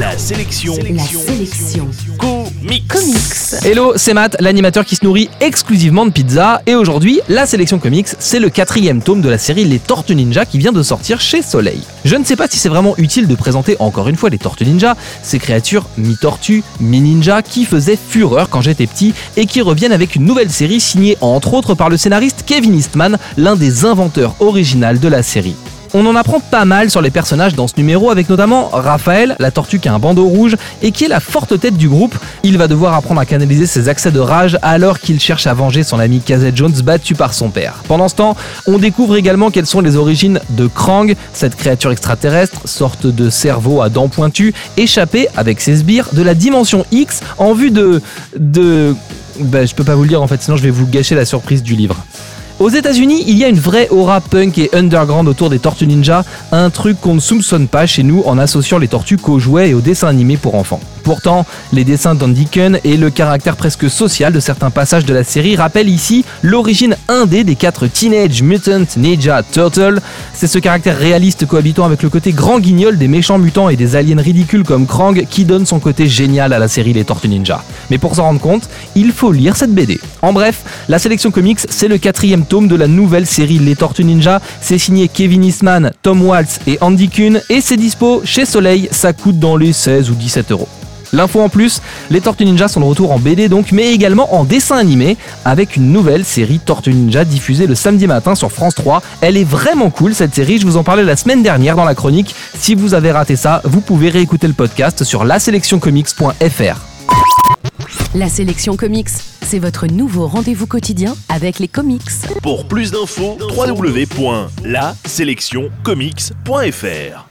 La sélection. La sélection. Comics. Comics. Hello, c'est Matt, l'animateur qui se nourrit exclusivement de pizza. Et aujourd'hui, la sélection comics, c'est le quatrième tome de la série Les Tortues Ninja qui vient de sortir chez Soleil. Je ne sais pas si c'est vraiment utile de présenter encore une fois les Tortues Ninja, ces créatures mi-tortues, mi-ninja qui faisaient fureur quand j'étais petit et qui reviennent avec une nouvelle série signée entre autres par le scénariste Kevin Eastman, l'un des inventeurs original de la série. On en apprend pas mal sur les personnages dans ce numéro avec notamment Raphaël, la tortue qui a un bandeau rouge et qui est la forte tête du groupe. Il va devoir apprendre à canaliser ses accès de rage alors qu'il cherche à venger son ami Kazet Jones battu par son père. Pendant ce temps, on découvre également quelles sont les origines de Krang, cette créature extraterrestre, sorte de cerveau à dents pointues, échappée avec ses sbires de la dimension X en vue de... de... Bah, je peux pas vous le dire en fait, sinon je vais vous gâcher la surprise du livre. Aux États-Unis, il y a une vraie aura punk et underground autour des Tortues Ninja, un truc qu'on ne soupçonne pas chez nous en associant les tortues qu'aux jouets et aux dessins animés pour enfants. Pourtant, les dessins d'Andy Kun et le caractère presque social de certains passages de la série rappellent ici l'origine indé des quatre Teenage Mutant Ninja Turtles. C'est ce caractère réaliste cohabitant avec le côté grand guignol des méchants mutants et des aliens ridicules comme Krang qui donne son côté génial à la série Les Tortues Ninja. Mais pour s'en rendre compte, il faut lire cette BD. En bref, la sélection comics, c'est le quatrième tome de la nouvelle série Les Tortues Ninja. C'est signé Kevin Eastman, Tom Waltz et Andy Kuhn et c'est dispo chez Soleil. Ça coûte dans les 16 ou 17 euros. L'info en plus, les Tortues Ninja sont de retour en BD donc, mais également en dessin animé, avec une nouvelle série Tortues Ninja diffusée le samedi matin sur France 3. Elle est vraiment cool cette série, je vous en parlais la semaine dernière dans la chronique. Si vous avez raté ça, vous pouvez réécouter le podcast sur laselectioncomics.fr. La sélection comics, c'est votre nouveau rendez-vous quotidien avec les comics. Pour plus d'infos, www.laselectioncomics.fr